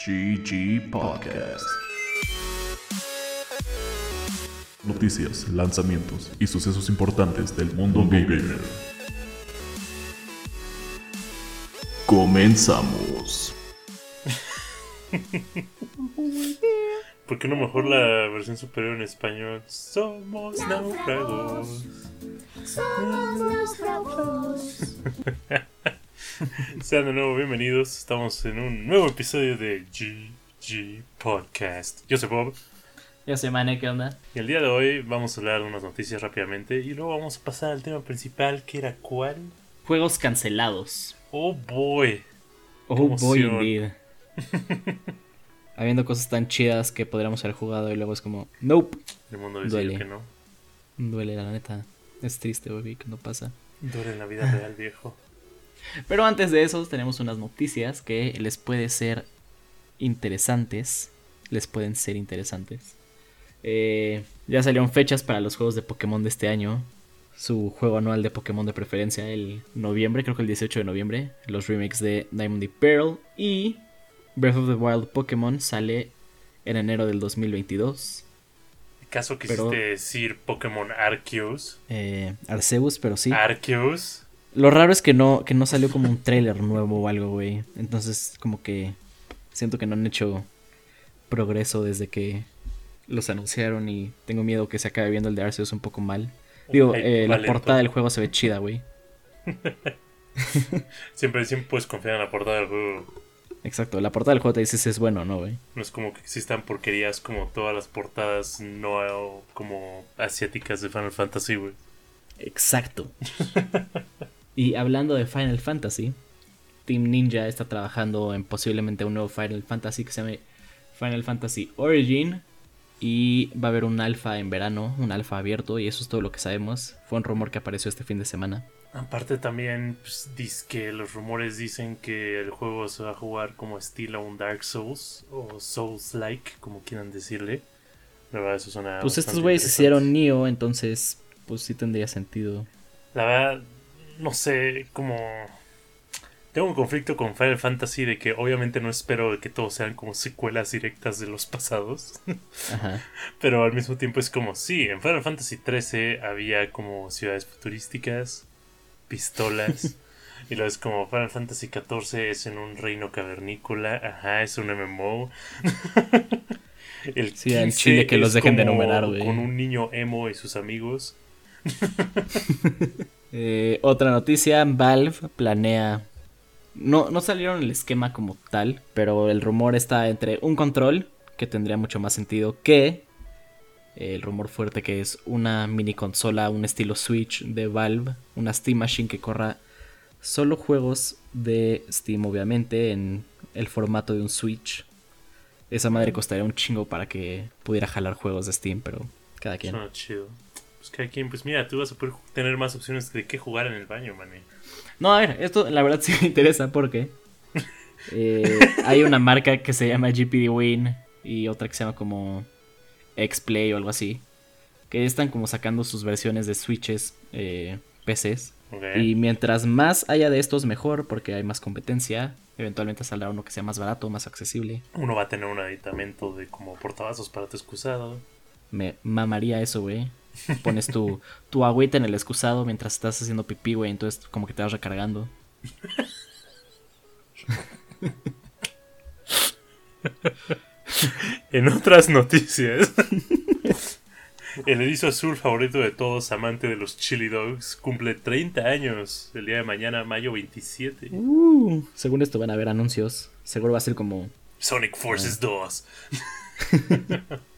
GG Podcast. Noticias, lanzamientos y sucesos importantes del mundo gamer. Comenzamos. ¿Por qué no mejor la versión superior en español? Somos náufragos. Sean de nuevo bienvenidos. Estamos en un nuevo episodio de GG Podcast. Yo soy Bob. Yo soy Mane, ¿qué onda? Y el día de hoy vamos a hablar de unas noticias rápidamente y luego vamos a pasar al tema principal que era cuál. Juegos cancelados. Oh boy. Oh boy, indeed. Habiendo cosas tan chidas que podríamos haber jugado y luego es como, nope. El mundo Duele. que no. Duele, la neta. Es triste, baby, que no pasa. Dura en la vida real, viejo. Pero antes de eso, tenemos unas noticias que les puede ser interesantes. Les pueden ser interesantes. Eh, ya salieron fechas para los juegos de Pokémon de este año. Su juego anual de Pokémon de preferencia, el noviembre, creo que el 18 de noviembre. Los remakes de Diamond y Pearl. Y Breath of the Wild Pokémon sale en enero del 2022. ¿Acaso quisiste Pero- decir Pokémon Arceus? Eh, Arceus, pero sí. Arceus. Lo raro es que no, que no salió como un trailer nuevo o algo, güey. Entonces, como que siento que no han hecho progreso desde que los anunciaron y tengo miedo que se acabe viendo el de Arceus un poco mal. Digo, eh, la portada del juego se ve chida, güey. Siempre, siempre puedes confiar en la portada del juego. Exacto, la portada del juego te dice si es bueno o no, güey. No es como que existan porquerías como todas las portadas no como asiáticas de Final Fantasy, güey. Exacto. y hablando de Final Fantasy, Team Ninja está trabajando en posiblemente un nuevo Final Fantasy que se llame Final Fantasy Origin. Y va a haber un alfa en verano, un alfa abierto, y eso es todo lo que sabemos. Fue un rumor que apareció este fin de semana. Aparte también, pues, dice que los rumores dicen que el juego se va a jugar como estilo un Dark Souls o Souls-like, como quieran decirle. La verdad, eso suena Pues estos güeyes hicieron Neo, entonces pues sí tendría sentido. La verdad, no sé, como... Tengo un conflicto con Final Fantasy de que obviamente no espero que todos sean como secuelas directas de los pasados. Ajá. Pero al mismo tiempo es como, sí, en Final Fantasy XIII había como ciudades futurísticas, pistolas. y luego es como Final Fantasy XIV es en un reino cavernícola. Ajá, es un MMO. El Sí, 15 chile que los dejen de como enumerar, güey. Con un niño emo y sus amigos. Eh, otra noticia, Valve planea... No, no salieron el esquema como tal, pero el rumor está entre un control, que tendría mucho más sentido que el rumor fuerte que es una mini consola, un estilo Switch de Valve, una Steam Machine que corra solo juegos de Steam, obviamente, en el formato de un Switch. Esa madre costaría un chingo para que pudiera jalar juegos de Steam, pero cada quien. Suena chido. Pues cada quien, pues mira, tú vas a poder tener más opciones de qué jugar en el baño, mané. No, a ver, esto la verdad sí me interesa porque eh, hay una marca que se llama GPD Win y otra que se llama como X-Play o algo así, que están como sacando sus versiones de Switches, eh, PCs. Y mientras más haya de estos, mejor, porque hay más competencia. Eventualmente saldrá uno que sea más barato, más accesible. Uno va a tener un aditamento de como portavasos para tu excusado. Me mamaría eso, güey. Pones tu, tu agüita en el excusado mientras estás haciendo pipí, güey. Entonces como que te vas recargando. En otras noticias, el erizo azul favorito de todos, amante de los chili dogs, cumple 30 años el día de mañana, mayo 27. Uh, según esto van a haber anuncios. Seguro va a ser como... Sonic Forces 2.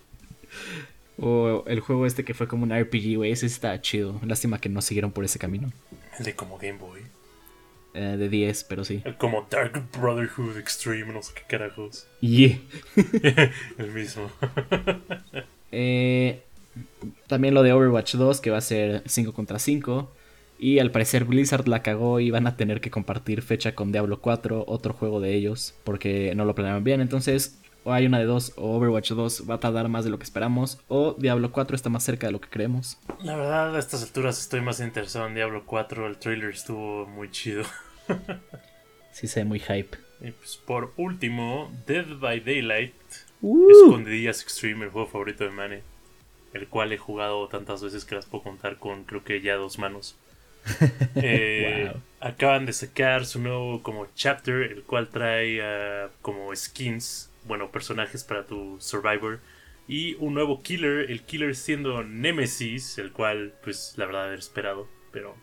O el juego este que fue como un RPG, güey. Ese está chido. Lástima que no siguieron por ese camino. El de como Game Boy. Eh, de 10, pero sí. El como Dark Brotherhood Extreme, no sé qué carajos. Yeah. el mismo. Eh, también lo de Overwatch 2, que va a ser 5 contra 5. Y al parecer Blizzard la cagó y van a tener que compartir fecha con Diablo 4, otro juego de ellos, porque no lo planearon bien. Entonces, o hay una de dos, o Overwatch 2 va a tardar más de lo que esperamos, o Diablo 4 está más cerca de lo que creemos. La verdad, a estas alturas estoy más interesado en Diablo 4. El trailer estuvo muy chido. Sí se ve muy hype. Y pues por último, Dead by Daylight. Uh. Escondidillas Extreme, el juego favorito de Mane. El cual he jugado tantas veces que las puedo contar con creo que ya dos manos. Eh, Wow. Acaban de sacar su nuevo como chapter, el cual trae ah, como skins, bueno, personajes para tu Survivor. Y un nuevo killer, el killer siendo Nemesis, el cual pues la verdad era esperado. Pero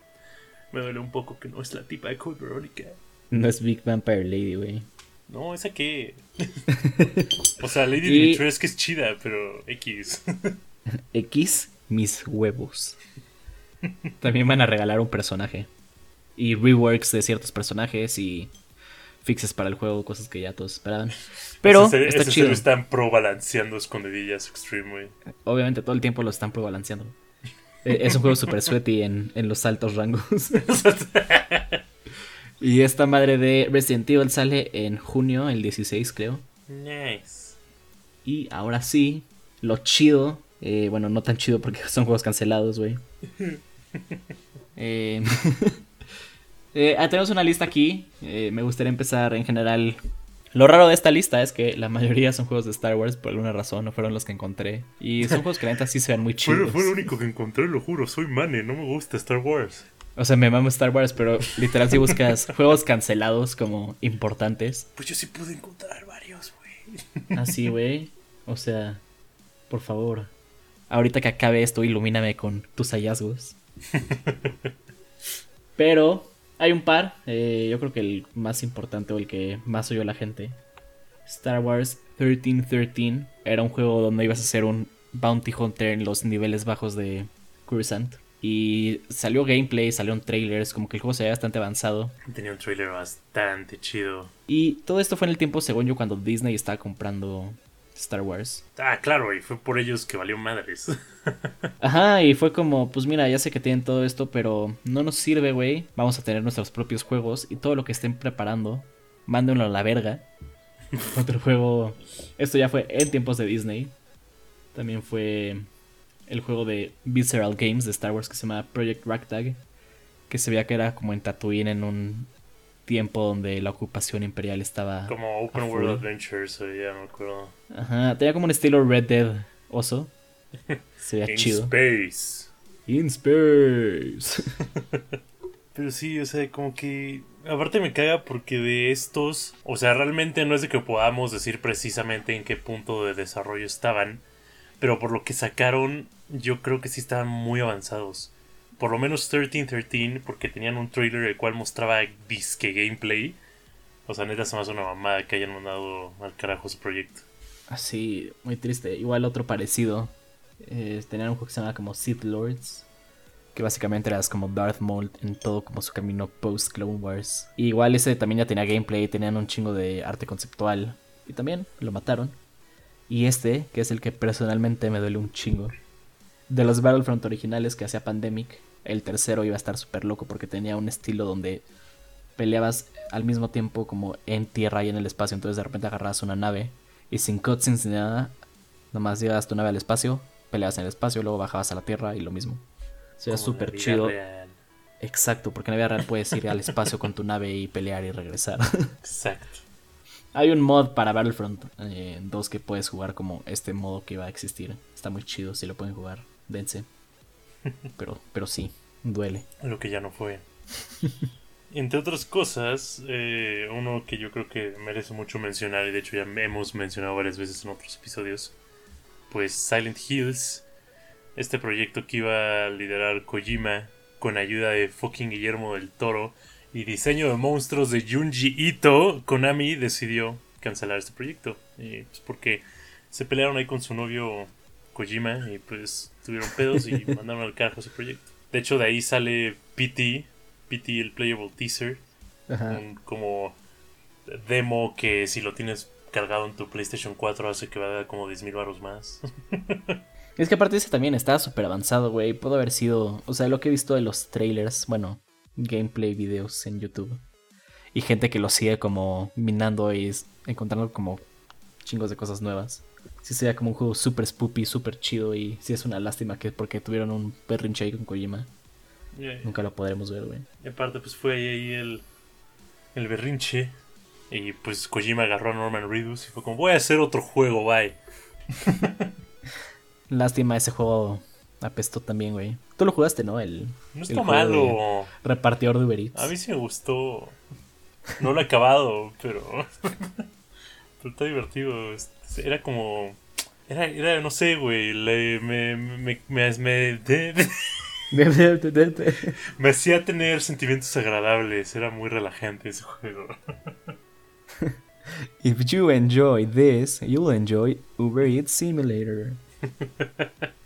me duele un poco que no es la tipa de Code Veronica. No es Big Vampire Lady, güey. No, esa que... o sea, Lady Y- Dimitrescu es chida, pero X. X, mis huevos. También van a regalar un personaje. Y reworks de ciertos personajes y fixes para el juego, cosas que ya todos esperaban. Pero Ese- está ese chido. serio están pro balanceando escondidillas Extreme, güey. Obviamente todo el tiempo lo están balanceando. Es un juego super sweaty en, en los altos rangos. y esta madre de Resident Evil sale en junio, el 16 creo. Nice. Y ahora sí, lo chido. eh, bueno, no tan chido porque son juegos cancelados, güey. Eh, eh, ah, tenemos una lista aquí. eh, me gustaría empezar en general. Lo raro de esta lista es que la mayoría son juegos de Star Wars, por alguna razón, no fueron los que encontré. Y son juegos que la neta sí se ven muy Fue, chidos. fue lo único que encontré, lo juro. Soy Mane, no me gusta Star Wars. O sea, me mamo Star Wars, pero literal si buscas juegos cancelados como importantes. Pues yo sí pude encontrar varios, güey. Así, güey. O sea, por favor. Ahorita que acabe esto, ilumíname con tus hallazgos. Pero hay un par. eh, yo creo que el más importante o el que más oyó la gente. Star Wars 1313 era un juego donde ibas a ser un bounty hunter en los niveles bajos de Cursant. Y salió gameplay, salieron trailers, como que el juego se veía bastante avanzado. Tenía un trailer bastante chido. Y todo esto fue en el tiempo, según yo, cuando Disney estaba comprando Star Wars. Ah, claro, y fue por ellos que valió madres. Ajá, y fue como, pues mira, ya sé que tienen todo esto, pero no nos sirve, güey. Vamos a tener nuestros propios juegos y todo lo que estén preparando, mándenlo a la verga. Otro juego, esto ya fue en tiempos de Disney. También fue el juego de Visceral Games de Star Wars que se llama Project Ragtag, que se veía que era como en Tatooine en un tiempo donde la ocupación imperial estaba... Como Open World. Adventures, o ya me acuerdo. Ajá, tenía como un estilo Red Dead oso. Se veía In chido. Space. In Space. Pero sí, o sea, como que. Aparte me caga porque de estos. O sea, realmente no es de que podamos decir precisamente en qué punto de desarrollo estaban. Pero por lo que sacaron, yo creo que sí estaban muy avanzados. Por lo menos 1313, porque tenían un trailer el cual mostraba disque gameplay. O sea, neta se me hace una mamada que hayan mandado al carajo su proyecto. Así, muy triste. Igual otro parecido. eh, tenían un juego que se llama como Sith Lords. Que básicamente eras como Darth Maul en todo como su camino post Clone Wars. Y igual ese también ya tenía gameplay, tenían un chingo de arte conceptual. Y también lo mataron. Y este, que es el que personalmente me duele un chingo. De los Battlefront originales que hacía Pandemic, el tercero iba a estar súper loco porque tenía un estilo donde peleabas al mismo tiempo como en tierra y en el espacio. Entonces de repente agarrabas una nave y sin cutscenes ni nada, nomás llevas tu nave al espacio, peleabas en el espacio, luego bajabas a la tierra y lo mismo. O sea, Como súper chido. real. Exacto, porque en la vida real puedes ir al espacio con tu nave y pelear y regresar. Exacto. Hay un mod para Battlefront eh, 2 que puedes jugar como este modo que va a existir. Está muy chido, si lo pueden jugar, dense. Pero, pero sí, duele. Lo que ya no fue. Entre otras cosas, eh, uno que yo creo que merece mucho mencionar, y de hecho ya hemos mencionado varias veces en otros episodios, pues Silent Hills, este proyecto que iba a liderar Kojima con ayuda de fucking Guillermo del Toro y diseño de monstruos de Junji Ito, Konami decidió cancelar este proyecto. Y pues porque se pelearon ahí con su novio Kojima y pues tuvieron pedos y mandaron al carajo ese proyecto. De hecho, de ahí sale PT, PT el Playable Teaser, un como demo que si lo tienes cargado en tu PlayStation 4 hace que valga como 10.000 baros más. Es que aparte ese también estaba súper avanzado, güey. Pudo haber sido, o sea, lo que he visto de los trailers, bueno, gameplay videos en YouTube. Y gente que lo sigue como minando y encontrando como chingos de cosas nuevas. Sí se veía como un juego súper spoopy, súper chido y sí es una lástima que porque tuvieron un berrinche ahí con Kojima. Nunca lo podremos ver, güey. y aparte pues fue ahí, el, el berrinche Y pues Kojima agarró a Norman Reedus y fue como, voy a hacer otro juego, bye. Lástima, ese juego apestó también, güey. Tú lo jugaste, ¿no? El, No el está juego malo. Repartidor de Uber Eats. A mí sí me gustó. No lo he acabado, pero. pero está divertido. Es- Era como. Era, era no sé, güey. le- Me, me, me, me- de- me hacía tener sentimientos agradables. Era muy relajante ese juego. If you enjoy this, you'll enjoy Uber Eats Simulator.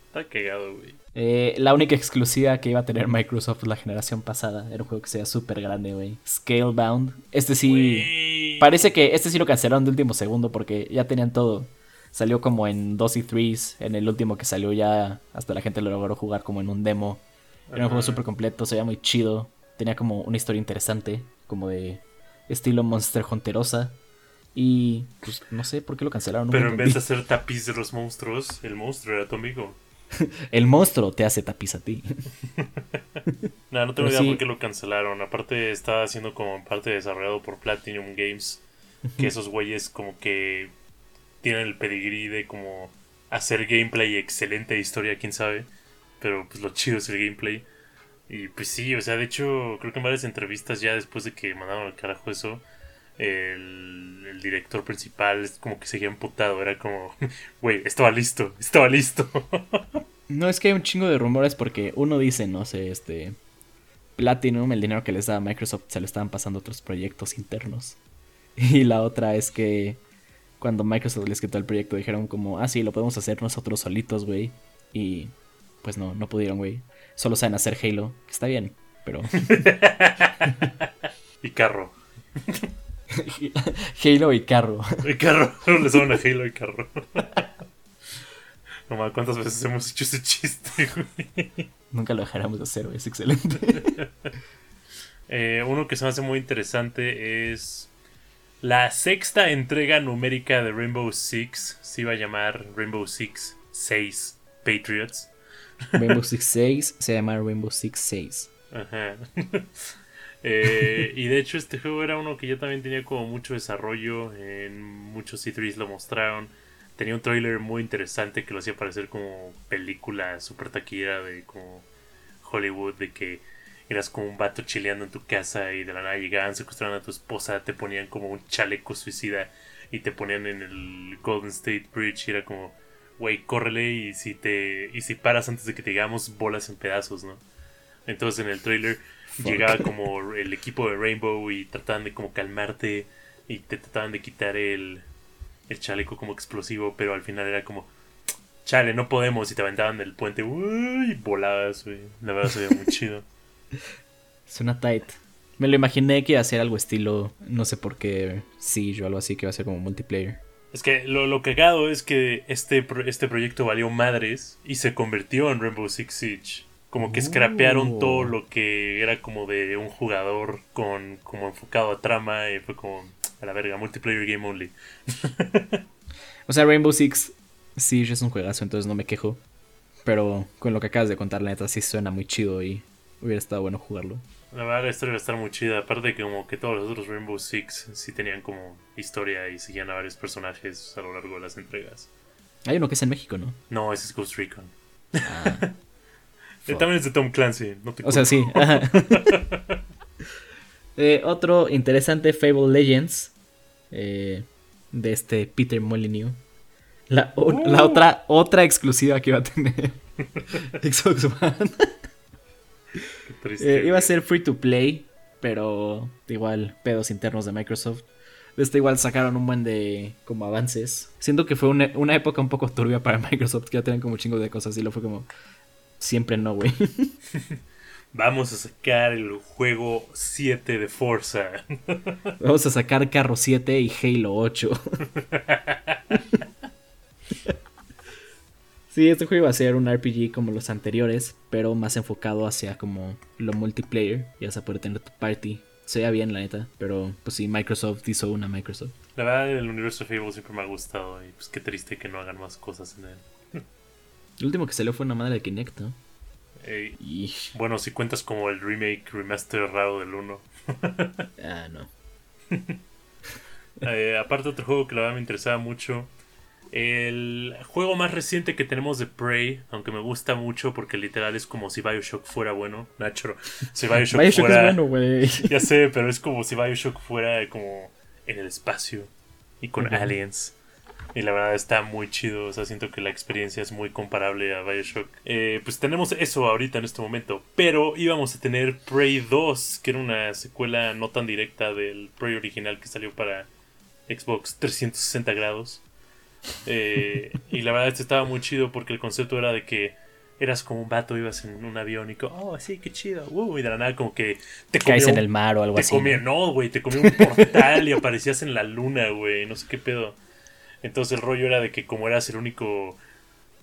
Está cagado, güey. Eh, la única exclusiva que iba a tener Microsoft la generación pasada era un juego que sea súper grande, güey. Scalebound. Este sí. Parece que este sí lo cancelaron de último segundo porque ya tenían todo. Salió como en 2 y 3. En el último que salió ya hasta la gente lo logró jugar como en un demo. Era un juego súper completo, se veía muy chido. Tenía como una historia interesante, como de estilo Monster Hunterosa. Y pues no sé por qué lo cancelaron. Pero en vez de hacer tapiz de los monstruos, el monstruo era tu amigo. El monstruo te hace tapiz a ti. No, no tengo Pero idea sí. por qué lo cancelaron. Aparte estaba siendo como en parte desarrollado por Platinum Games. Que esos güeyes como que tienen el pedigrí de como hacer gameplay excelente historia, quién sabe. Pero pues lo chido es el gameplay. Y pues sí, o sea, de hecho, creo que en varias entrevistas ya después de que mandaron al carajo eso, el, el director principal como que seguía emputado. Era como, güey, estaba listo, estaba listo. No, es que hay un chingo de rumores porque uno dice, no sé, este... Platinum, el dinero que les da Microsoft se lo estaban pasando a otros proyectos internos. Y la otra es que cuando Microsoft les quitó el proyecto dijeron como, ah, sí, lo podemos hacer nosotros solitos, güey. Y pues no, no pudieron, güey. Solo saben hacer Halo, que está bien, pero... y carro. Halo y carro. Y carro. Le a Halo y carro. No ¿cuántas veces hemos hecho ese chiste, güey? Nunca lo dejaremos de hacer, güey, es excelente. Eh, uno que se me hace muy interesante es la sexta entrega numérica de Rainbow Six. Se iba a llamar Rainbow Six 6 Patriots. Rainbow Six 6 se llama Rainbow Six 6. Ajá. Eh, y de hecho este juego era uno que ya también tenía como mucho desarrollo. En muchos E3 lo mostraron. Tenía un trailer muy interesante que lo hacía parecer como película super taquillera de como Hollywood. De que eras como un vato chileando en tu casa y de la nada llegaban, secuestraban a tu esposa, te ponían como un chaleco suicida y te ponían en el Golden State Bridge y era como, güey, córrele y si te y si paras antes de que te digamos bolas en pedazos, ¿no? Entonces en el trailer llegaba como el equipo de Rainbow y trataban de como calmarte y te trataban de quitar el, el chaleco como explosivo, pero al final era como, chale, no podemos y te aventaban del puente, uy, volabas, güey. La verdad se veía muy chido. Suena tight. Me lo imaginé que iba a ser algo estilo, no sé por qué, Siege o algo así, que iba a ser como multiplayer. Es que lo, lo cagado es que este, este proyecto valió madres y se convirtió en Rainbow Six Siege. Como que Oh. scrapearon todo lo que era como de un jugador con como enfocado a trama y fue como a la verga, multiplayer game only. O sea, Rainbow Six Siege es un juegazo, entonces no me quejo. Pero con lo que acabas de contar, la neta sí suena muy chido y hubiera estado bueno jugarlo. La verdad la historia va a estar muy chida, aparte de que como que todos los otros Rainbow Six sí tenían como historia y seguían a varios personajes a lo largo de las entregas. Hay uno que es en México, ¿no? No, ese es Ghost Recon. Ah, fuck. También es de Tom Clancy, no te O sea, sí. ajá. Eh, otro interesante Fable Legends eh, de este Peter Molyneux. La, o- Uh. la otra, otra exclusiva que iba a tener Xbox One. Qué triste, Eh, iba a ser free to play, pero igual pedos internos de Microsoft. De este igual sacaron un buen de como avances. Siento que fue una, una época un poco turbia para Microsoft, que ya tenían como chingos de cosas y lo fue como siempre no, güey. Vamos a sacar el juego 7 de Forza. Vamos a sacar Carro 7 y Halo 8. sí, este juego iba a ser un RPG como los anteriores, pero más enfocado hacia como lo multiplayer. Ya vas a poder tener tu party. Se veía bien, la neta, pero pues sí, Microsoft hizo una Microsoft. La verdad, el universo de Fable siempre me ha gustado y pues qué triste que no hagan más cosas en él. El último que salió fue una madre de Kinect, ¿no? Y... bueno, si cuentas como el remake remaster raro del 1. Ah, no. Eh, aparte otro juego que la verdad me interesaba mucho. El juego más reciente que tenemos de Prey, aunque me gusta mucho porque literal es como si Bioshock fuera bueno. Nacho, si Bioshock, Bioshock fuera... es bueno, güey. Ya sé, pero es como si Bioshock fuera como en el espacio y con aliens. Y la verdad está muy chido, o sea, siento que la experiencia es muy comparable a Bioshock. Eh, pues tenemos eso ahorita en este momento, pero íbamos a tener Prey 2, que era una secuela no tan directa del Prey original que salió para Xbox 360 grados. Eh, y la verdad este estaba muy chido porque el concepto era de que eras como un vato, ibas en un avión y como, oh, sí, qué chido. Uh, y de la nada como que te Caes en el mar o algo te así. comía, ¿no? güey, te comió un portal y aparecías en la luna, güey, no sé qué pedo. Entonces el rollo era de que como eras el único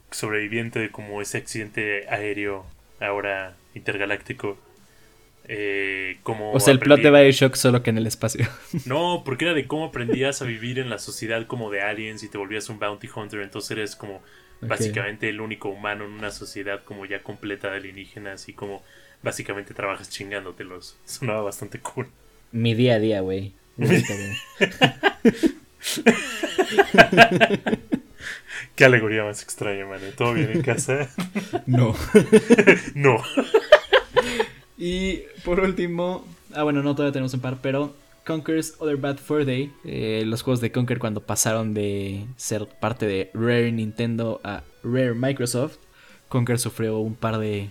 sobreviviente de como ese accidente aéreo ahora intergaláctico, eh, como O sea, el plot de Bioshock solo que en el espacio. No, porque era de cómo aprendías a vivir en la sociedad como de aliens y te volvías un bounty hunter, entonces eres como básicamente el único humano en una sociedad como ya completa de alienígenas y como básicamente trabajas chingándotelos. Sonaba bastante cool. Mi día a día, güey. Qué alegoría más extraña, man. ¿Todo bien en casa? No. no. Y por último, ah bueno, no todavía tenemos un par, pero Conker's Other Bad Fur Day, eh, los juegos de Conker cuando pasaron de ser parte de Rare Nintendo a Rare Microsoft, Conker sufrió un par de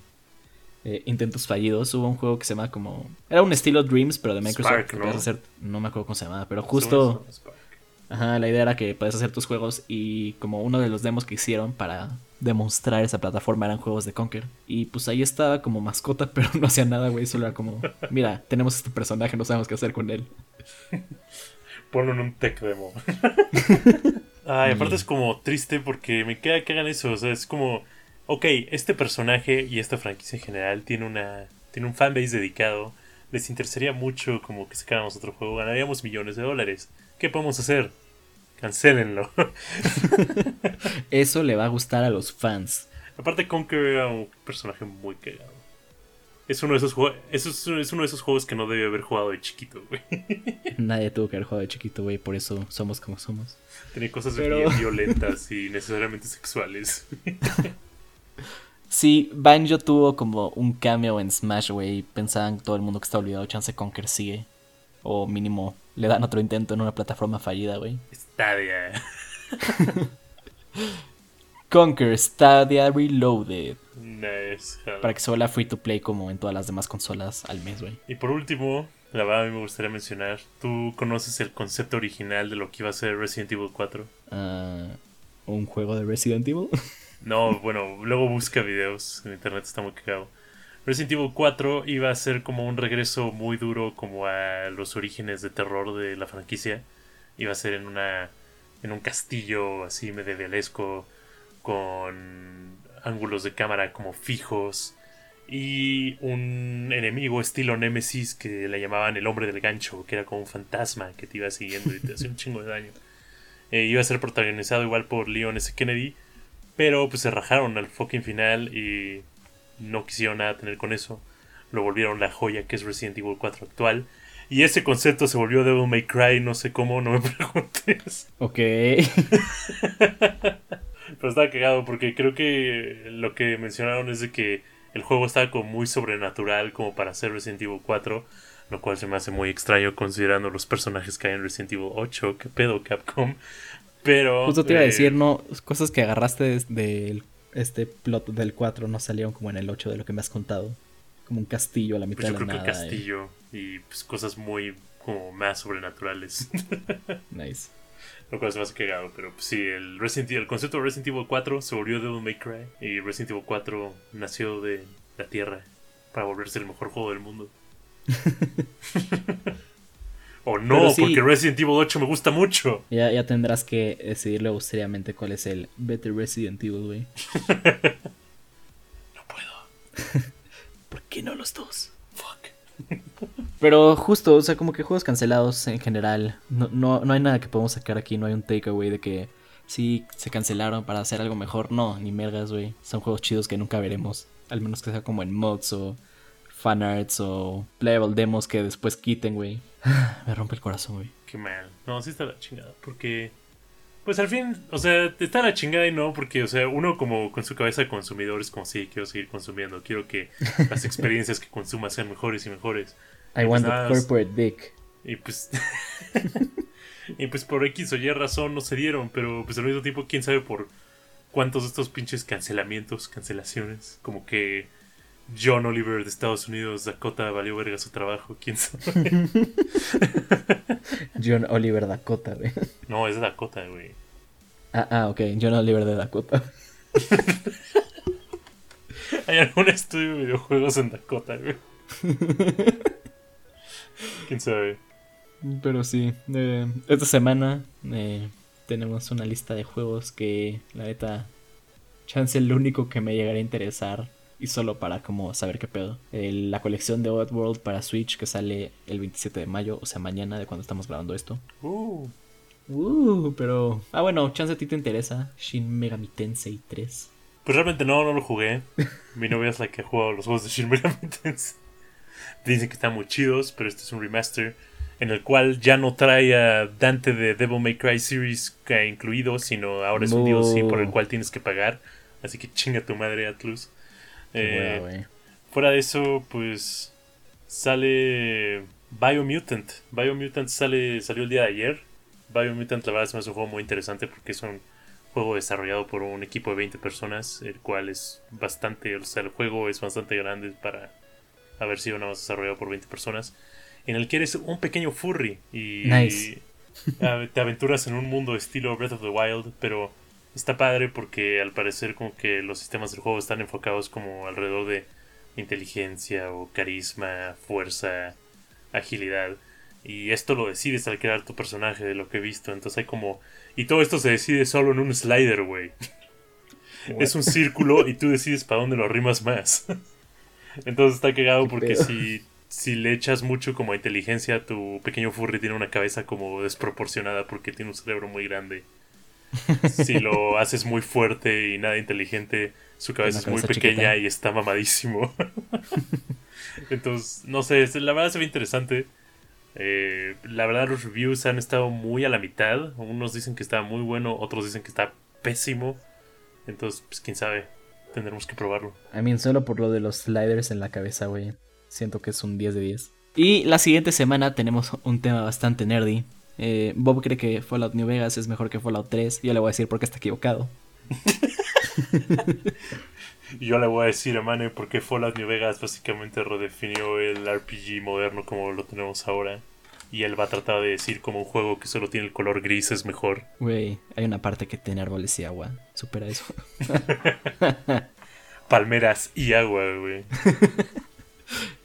eh, intentos fallidos. Hubo un juego que se llama como era un estilo Dreams, pero de Microsoft. Spark, ¿no? podías hacer, no me acuerdo cómo se llamaba, pero justo Spark. Ajá, la idea era que puedes hacer tus juegos y como uno de los demos que hicieron para demostrar esa plataforma eran juegos de Conker. Y pues ahí estaba como mascota, pero no hacía nada, güey. Solo era como, mira, tenemos este personaje, no sabemos qué hacer con él. Ponlo en un tech demo. Ay, aparte es como triste porque me queda que hagan eso. O sea, es como, ok, este personaje y esta franquicia en general tiene una tiene un fanbase dedicado. Les interesaría mucho como que sacáramos otro juego. Ganaríamos millones de dólares. ¿Qué podemos hacer? Cancélenlo. Eso le va a gustar a los fans. Aparte, Conker era un personaje muy cagado. Es uno de esos juegos. Es, uno de esos juegos que no debe haber jugado de chiquito, güey. Nadie tuvo que haber jugado de chiquito, güey, por eso somos como somos. Tenía cosas Pero- bien violentas y necesariamente sexuales. Sí, Banjo tuvo como un cameo en Smash, güey. Pensaban todo el mundo que está olvidado, chance Conker sigue. O mínimo le dan otro intento en una plataforma fallida, güey. Stadia. Conker Stadia Reloaded. Nice. Para que se vuelva free to play como en todas las demás consolas al mes, güey. Y por último, la verdad a mí me gustaría mencionar, ¿tú conoces el concepto original de lo que iba a ser Resident Evil 4? Ah, ¿Un juego de Resident Evil? No, bueno, luego busca videos, en internet está muy cagado. Resident Evil 4 iba a ser como un regreso muy duro como a los orígenes de terror de la franquicia. Iba a ser en una en un castillo así medievalesco con ángulos de cámara como fijos y un enemigo estilo Nemesis que le llamaban el hombre del gancho, que era como un fantasma que te iba siguiendo y te hacía un chingo de daño. Eh, iba a ser protagonizado igual por Leon S. Kennedy, pero pues se rajaron al fucking final y no quisieron nada tener con eso. Lo volvieron la joya que es Resident Evil 4 actual. Y ese concepto se volvió Devil May Cry, no sé cómo, no me preguntes. ok. Pero estaba cagado porque creo que lo que mencionaron es de que el juego estaba como muy sobrenatural como para hacer Resident Evil 4, lo cual se me hace muy extraño considerando los personajes que hay en Resident Evil 8, qué pedo Capcom. Pero Justo te iba a eh, decir, no, cosas que agarraste del este plot del 4 no salieron como en el 8 de lo que me has contado. Como un castillo a la mitad Pues yo de la creo que eh. castillo y pues cosas muy como más sobrenaturales. Nice. Lo cual se me hace cagado, pero pues, sí, el, Resident, el concepto de Resident Evil 4 se volvió Devil May Cry y Resident Evil 4 nació de la Tierra para volverse el mejor juego del mundo. o no, sí. porque Resident Evil 8 me gusta mucho. Ya, ya tendrás que decidir luego seriamente cuál es el Better Resident Evil, güey. No puedo. ¿Por qué no los dos? Fuck. Pero justo, o sea, como que juegos cancelados en general, no, no, no hay nada que podemos sacar aquí, no hay un takeaway de que sí se cancelaron para hacer algo mejor. No, ni mergas, güey. Son juegos chidos que nunca veremos. Al menos que sea como en mods o fanarts o playable demos que después quiten, güey. Me rompe el corazón, güey. Qué mal. No, sí está la chingada. Porque. Pues al fin, o sea, está la chingada y no, porque, o sea, uno como con su cabeza de consumidor es como, sí, quiero seguir consumiendo, quiero que las experiencias que consumas sean mejores y mejores. I Y want pues the nada, corporate dick. Y pues. y pues por X o Y razón no se dieron, pero pues al mismo tiempo, quién sabe por cuántos de estos pinches cancelamientos, cancelaciones, como que John Oliver de Estados Unidos, Dakota valió verga su trabajo, quién sabe. John Oliver Dakota, güey. no, es de Dakota, güey. Ah, ah, ok. John Oliver de Dakota. Hay algún estudio de videojuegos en Dakota, güey. quién sabe. Pero sí, eh, esta semana eh, tenemos una lista de juegos que la neta, chance el único que me llegaría a interesar y solo para como saber qué pedo. La colección de Oddworld para Switch que sale el 27 de mayo, o sea mañana de cuando estamos grabando esto. Uh, Uh, pero... Ah bueno, chance a ti te interesa Shin Megami Tensei 3. pues realmente no, no lo jugué. Mi novia es la que ha jugado los juegos de Shin Megami Tensei. Dicen que están muy chidos, pero este es un remaster en el cual ya no trae a Dante de Devil May Cry Series incluido, sino ahora es un No. DLC por el cual tienes que pagar. Así que chinga tu madre, Atlus. Eh, fuera de eso, pues sale Biomutant. Biomutant sale, salió el día de ayer. Biomutant, la verdad, hace un juego muy interesante porque es un juego desarrollado por un equipo de 20 personas, el cual es bastante, o sea, el juego es bastante grande para haber sido nada más desarrollado por 20 personas, en el que eres un pequeño furry y Nice. te aventuras en un mundo estilo Breath of the Wild, pero está padre porque al parecer como que los sistemas del juego están enfocados como alrededor de inteligencia o carisma, fuerza, agilidad. Y esto lo decides al crear tu personaje de lo que he visto. Entonces hay como... Y todo esto se decide solo en un slider, güey. Es un círculo y tú decides para dónde lo arrimas más. Entonces está cagado porque si, si le echas mucho como a inteligencia, tu pequeño furry tiene una cabeza como desproporcionada porque tiene un cerebro muy grande. Si lo haces muy fuerte y nada inteligente, su cabeza es muy pequeña chiquita. y está mamadísimo. Entonces, no sé, la verdad se ve interesante. Eh, la verdad los reviews han estado muy a la mitad. Unos dicen que está muy bueno, otros dicen que está pésimo. Entonces, pues quién sabe, tendremos que probarlo. I mean, solo por lo de los sliders en la cabeza, güey. Siento que es un 10 de 10. Y la siguiente semana tenemos un tema bastante nerdy. Eh, Bob cree que Fallout New Vegas es mejor que Fallout 3. Yo le voy a decir porque está equivocado. Yo le voy a decir a Mane por qué Fallout New Vegas básicamente redefinió el RPG moderno como lo tenemos ahora. Y él va a tratar de decir como un juego que solo tiene el color gris es mejor. Güey, hay una parte que tiene árboles y agua. Supera eso. Palmeras y agua, güey.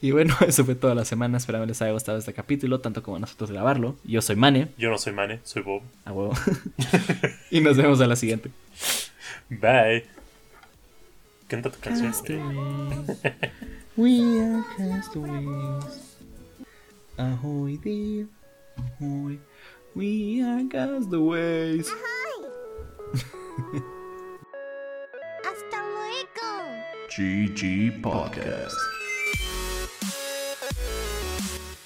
y bueno, eso fue toda la semana. Esperamos les haya gustado este capítulo, tanto como nosotros grabarlo. Yo soy Mane, Yo no soy Mane, soy Bob. a huevo. y nos vemos a la siguiente. Bye. Canta tu canción. We are castaways. Ahoy dear, ahoy. We are castaways. Hasta luego. GG Podcast.